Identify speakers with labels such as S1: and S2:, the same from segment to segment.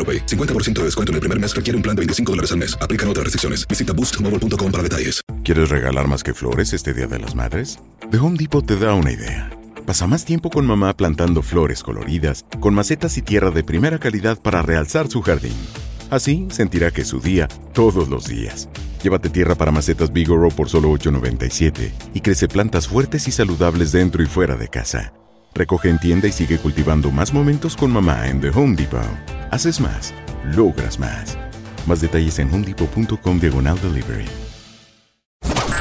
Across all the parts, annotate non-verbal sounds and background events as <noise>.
S1: AroPay. 50% de descuento en el primer mes requiere un plan de 25 dólares al mes. Aplican otras restricciones. Visita boostmobile.com para detalles.
S2: ¿Quieres regalar más que flores este Día de las Madres? The Home Depot te da una idea. Pasa más tiempo con mamá plantando flores coloridas, con macetas y tierra de primera calidad para realzar su jardín. Así sentirá que es su día todos los días. Llévate tierra para macetas Bigoro por solo $8.97 y crece plantas fuertes y saludables dentro y fuera de casa. Recoge en tienda y sigue cultivando más momentos con mamá en The Home Depot. Haces más, logras más. Más detalles en homedepot.com diagonal delivery.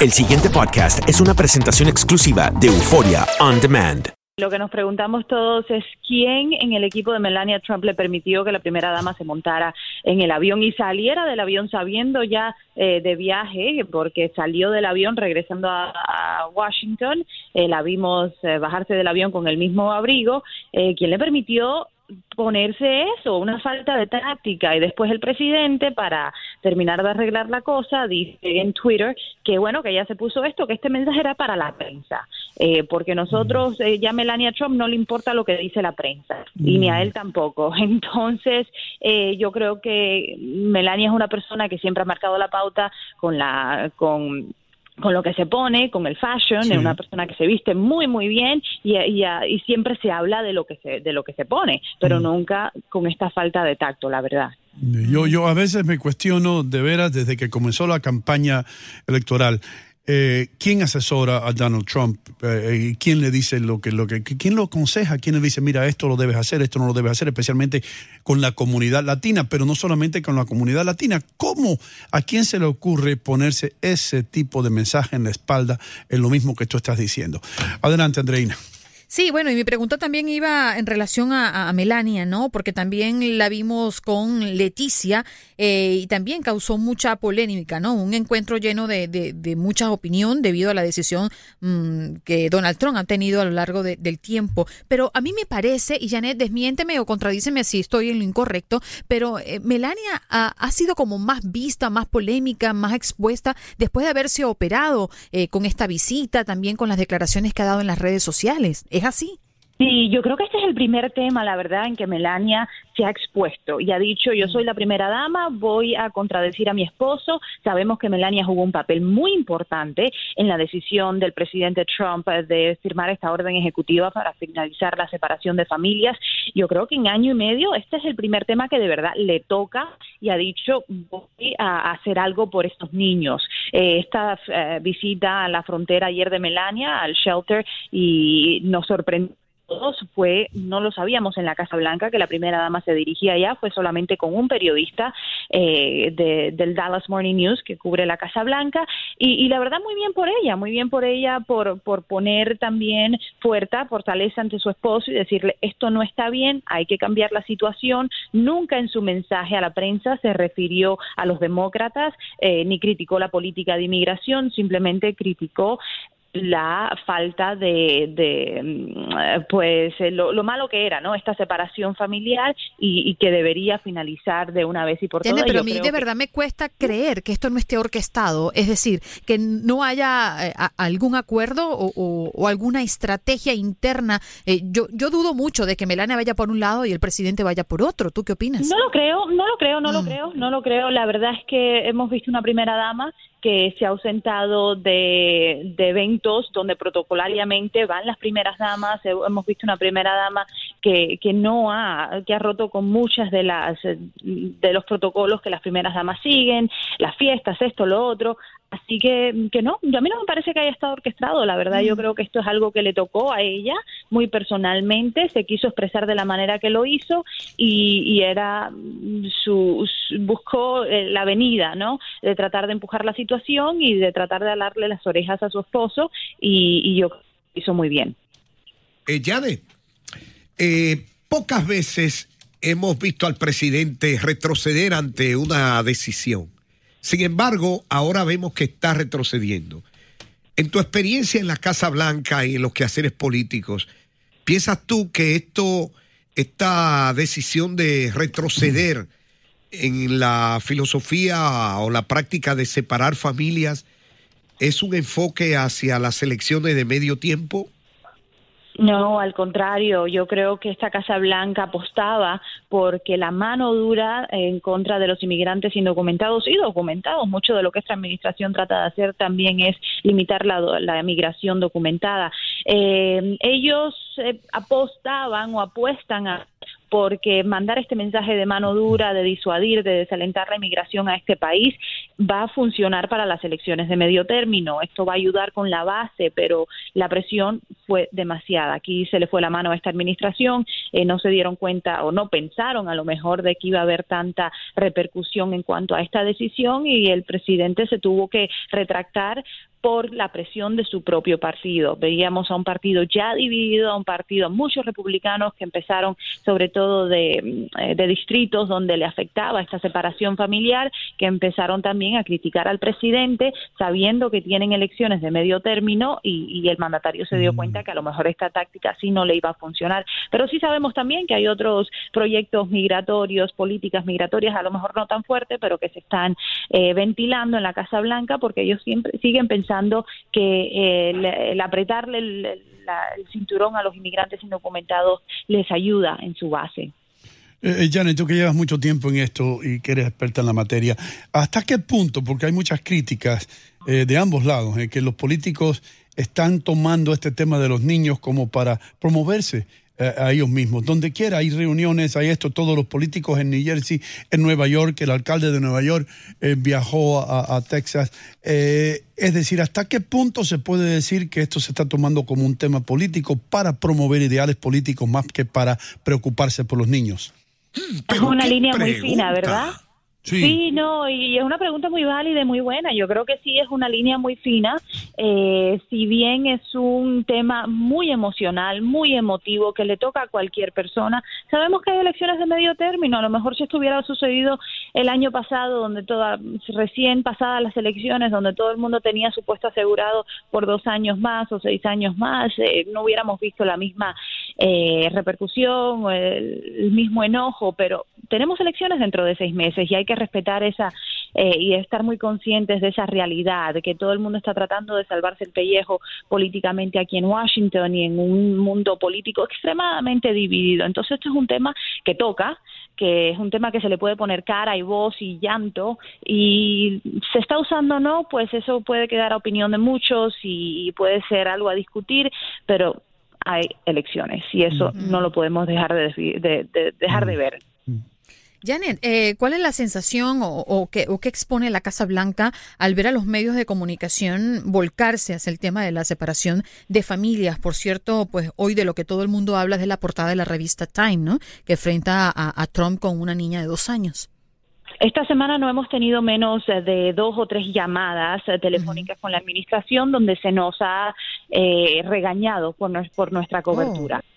S3: El siguiente podcast es una presentación exclusiva de Euforia On Demand.
S4: Lo que nos preguntamos todos es quién en el equipo de Melania Trump le permitió que la primera dama se montara en el avión y saliera del avión sabiendo ya eh, de viaje, porque salió del avión regresando a, a Washington, eh, la vimos eh, bajarse del avión con el mismo abrigo, eh, ¿quién le permitió ponerse eso, una falta de táctica. Y después el presidente para terminar de arreglar la cosa dice en Twitter que bueno que ella se puso esto, que este mensaje era para la prensa, eh, porque nosotros eh, ya Melania Trump no le importa lo que dice la prensa y ni a él tampoco, <laughs> entonces eh, yo creo que Melania es una persona que siempre ha marcado la pauta con la con con lo que se pone, con el fashion, es una persona que se viste muy muy bien y, y, y, siempre se habla de lo que se de lo que se pone, pero nunca con esta falta de tacto, la verdad.
S5: Yo, yo a veces me cuestiono de veras desde que comenzó la campaña electoral. Eh, ¿Quién asesora a Donald Trump? Eh, ¿Quién le dice lo que, lo que, quién lo aconseja? ¿Quién le dice, mira, esto lo debes hacer, esto no lo debes hacer, especialmente con la comunidad latina, pero no solamente con la comunidad latina? ¿Cómo, a quién se le ocurre ponerse ese tipo de mensaje en la espalda en lo mismo que tú estás diciendo? Adelante, Andreina.
S6: Sí, bueno, y mi pregunta también iba en relación a, Melania, ¿no? Porque también la vimos con Leticia eh, y también causó mucha polémica, ¿no? Un encuentro lleno de, de, mucha opinión debido a la decisión mmm, que Donald Trump ha tenido a lo largo de, del tiempo. Pero a mí me parece, y Janet, desmiénteme o contradíceme si estoy en lo incorrecto, pero eh, Melania ha, ha, sido como más vista, más polémica, más expuesta después de haberse operado eh, con esta visita, también con las declaraciones que ha dado en las redes sociales. ¿Es así?
S4: Sí, yo creo que este es el primer tema, la verdad, en que Melania se ha expuesto y ha dicho, yo soy la primera dama, voy a contradecir a mi esposo. Sabemos que Melania jugó un papel muy importante en la decisión del presidente Trump de firmar esta orden ejecutiva para finalizar la separación de familias. Yo creo que en año y medio este es el primer tema que de verdad le toca y ha dicho, voy a hacer algo por estos niños. Eh, esta eh, visita a la frontera ayer de Melania, al shelter, y nos sorprendió fue, no lo sabíamos en la Casa Blanca, que la primera dama se dirigía allá, fue solamente con un periodista eh, de, del Dallas Morning News que cubre la Casa Blanca y, y, la verdad muy bien por ella, muy bien por ella por, por poner también fuerza, fortaleza ante su esposo y decirle esto no está bien, hay que cambiar la situación. Nunca en su mensaje a la prensa se refirió a los demócratas eh, ni criticó la política de inmigración, simplemente criticó la falta de, de mm, pues eh, lo, lo, malo que era, ¿no? Esta separación familiar y, y que debería finalizar de una vez y por todas.
S6: Pero a mí de verdad me cuesta creer que esto no esté orquestado, es decir, que no haya eh, algún acuerdo o, o, o, alguna estrategia interna. Eh, yo, yo dudo mucho de que Melania vaya por un lado y el presidente vaya por otro. ¿Tú qué opinas?
S4: No lo creo, no lo creo, no mm. lo creo, no lo creo. La verdad es que hemos visto una primera dama que se ha ausentado de, de, eventos donde protocolariamente van las primeras damas. Hemos visto una primera dama que, que no ha, que ha roto con muchas de las de los protocolos que las primeras damas siguen, las fiestas, esto, lo otro. Así que, que no, a mí no me parece que haya estado orquestado, la verdad yo mm. creo que esto es algo que le tocó a ella muy personalmente, se quiso expresar de la manera que lo hizo y, era su, buscó eh, la avenida, ¿no? De tratar de empujar la situación y de tratar de alarle las orejas a su esposo y, y yo hizo muy bien.
S7: Eh, Yade, eh, pocas veces hemos visto al presidente retroceder ante una decisión sin embargo, ahora vemos que está retrocediendo. En tu experiencia en la Casa Blanca y en los quehaceres políticos, ¿piensas tú que esto, esta decisión de retroceder en la filosofía o la práctica de separar familias es un enfoque hacia las elecciones de medio tiempo?
S4: No, al contrario, yo creo que esta Casa Blanca apostaba porque la mano dura en contra de los inmigrantes indocumentados y documentados, mucho de lo que esta administración trata de hacer también es limitar la, la migración documentada. Eh, ellos eh, apostaban o apuestan a porque mandar este mensaje de mano dura, de disuadir, de desalentar la inmigración a este país, va a funcionar para las elecciones de medio término. Esto va a ayudar con la base, pero la presión fue demasiada. Aquí se le fue la mano a esta administración, eh, no se dieron cuenta o no pensaron a lo mejor de que iba a haber tanta repercusión en cuanto a esta decisión y el presidente se tuvo que retractar por la presión de su propio partido. Veíamos a un partido ya dividido, a un partido, muchos republicanos que empezaron sobre todo de, eh, de, distritos donde le afectaba esta separación familiar, que empezaron también a criticar al presidente sabiendo que tienen elecciones de medio término y, y el mandatario se dio mm. cuenta que a lo mejor esta táctica sí no le iba a funcionar. Pero sí sabemos también que hay otros proyectos migratorios, políticas migratorias, a lo mejor no tan fuertes, pero que se están eh, ventilando en la Casa Blanca porque ellos siempre siguen pensando que eh, el, apretarle el, cinturón a los inmigrantes indocumentados les ayuda en su base.
S5: Eh, Janet, tú que llevas mucho tiempo en esto y que eres experta en la materia, ¿hasta qué punto? Porque hay muchas críticas eh, de ambos lados, eh, que los políticos están tomando este tema de los niños como para promoverse eh, a ellos mismos. Donde quiera hay reuniones, hay esto, todos los políticos en New Jersey, en Nueva York, el alcalde de Nueva York eh, viajó a, a Texas. Eh, es decir, ¿hasta qué punto se puede decir que esto se está tomando como un tema político para promover ideales políticos más que para preocuparse por los niños?
S4: Es una línea pregunta? muy fina, ¿verdad? Sí. no, y es una pregunta muy válida y muy buena. Yo creo que sí es una línea muy fina. Eh, si bien es un tema muy emocional, muy emotivo, que le toca a cualquier persona, sabemos que hay elecciones de medio término. A lo mejor si estuviera sucedido el año pasado, donde toda, recién pasadas las elecciones, donde todo el mundo tenía su puesto asegurado por dos años más o seis años más, eh, no hubiéramos visto la misma eh, repercusión, el, el mismo enojo, pero tenemos elecciones dentro de seis meses y hay que respetar esa eh, y estar muy conscientes de esa realidad, de que todo el mundo está tratando de salvarse el pellejo políticamente aquí en Washington y en un mundo político extremadamente dividido. Entonces esto es un tema que toca, que es un tema que se le puede poner cara y voz y llanto y se está usando o no, pues eso puede quedar a opinión de muchos y puede ser algo a discutir, pero hay elecciones y eso uh -huh. no lo podemos dejar de, de, de dejar uh -huh. de ver.
S6: Janet, eh, ¿cuál es la sensación o, o, qué, o, qué, expone la Casa Blanca al ver a los medios de comunicación volcarse hacia el tema de la separación de familias? Por cierto, pues hoy de lo que todo el mundo habla es de la portada de la revista Time, ¿no? Que enfrenta a, a Trump con una niña de dos años.
S4: Esta semana no hemos tenido menos de dos o tres llamadas telefónicas uh -huh. con la administración donde se nos ha eh, regañado por, por nuestra cobertura. Oh.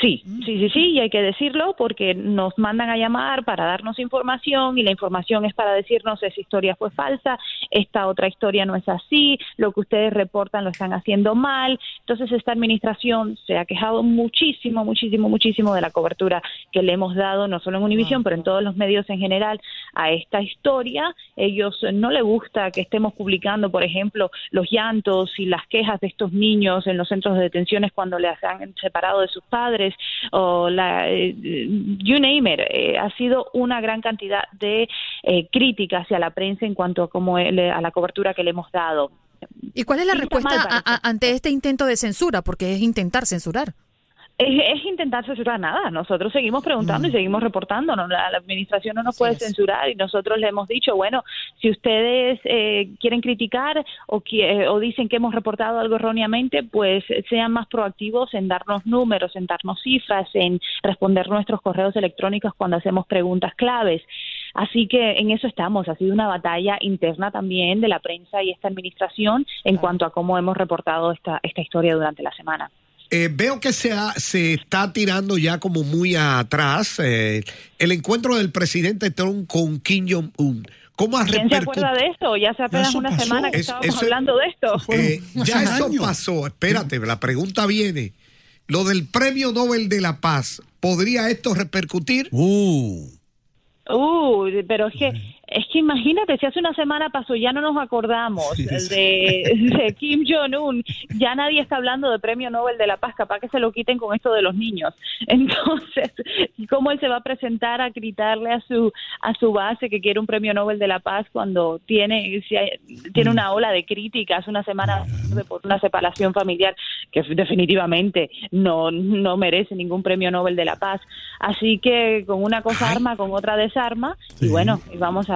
S4: Sí, sí, sí, sí, y hay que decirlo porque nos mandan a llamar para darnos información y la información es para decirnos esa historia fue falsa, esta otra historia no es así, lo que ustedes reportan lo están haciendo mal. Entonces esta administración se ha quejado muchísimo, muchísimo, muchísimo de la cobertura que le hemos dado, no solo en Univision, pero en todos los medios en general, a esta historia. Ellos no le gusta que estemos publicando, por ejemplo, los llantos y las quejas de estos niños en los centros de detenciones cuando les han separado de sus padres o la, eh, you name it, eh, ha sido una gran cantidad de eh, críticas hacia la prensa en cuanto a, cómo, a la cobertura que le hemos dado.
S6: ¿Y cuál es la respuesta ante este intento de censura? Porque es intentar censurar
S4: es, intentar censurar nada. Nosotros seguimos preguntando y mm. seguimos reportando. La, administración no nos puede censurar y nosotros le hemos dicho, bueno, si ustedes eh, quieren criticar o, o dicen que hemos reportado algo erróneamente, pues sean más proactivos en darnos números, en darnos cifras, en responder nuestros correos electrónicos cuando hacemos preguntas claves. Así que en eso estamos. Ha sido una batalla interna también de la prensa y esta administración en cuanto a cómo hemos reportado esta, esta historia durante la semana.
S7: Eh, veo que se, se está tirando ya como muy atrás eh, el encuentro del presidente Trump con Kim Jong-un.
S4: ¿Cómo ¿Quién se acuerda de esto? Ya hace apenas una semana que estábamos hablando de esto.
S7: Eh, ya eso pasó. Espérate, la pregunta viene. Lo del Premio Nobel de la Paz, ¿podría esto repercutir?
S4: Uh. Uh, pero es que es que imagínate, si hace una semana pasó, ya no nos acordamos de, Kim Jong-un, ya nadie está hablando de Premio Nobel de la Paz, capaz que se lo quiten con esto de los niños. <laughs> Entonces, ¿cómo él se va a presentar a gritarle a su a su base que quiere un Premio Nobel de la Paz cuando tiene tiene una ola de críticas una semana por una separación familiar que definitivamente no no merece ningún Premio Nobel de la Paz? Así que con una cosa arma, con otra desarma y bueno, vamos a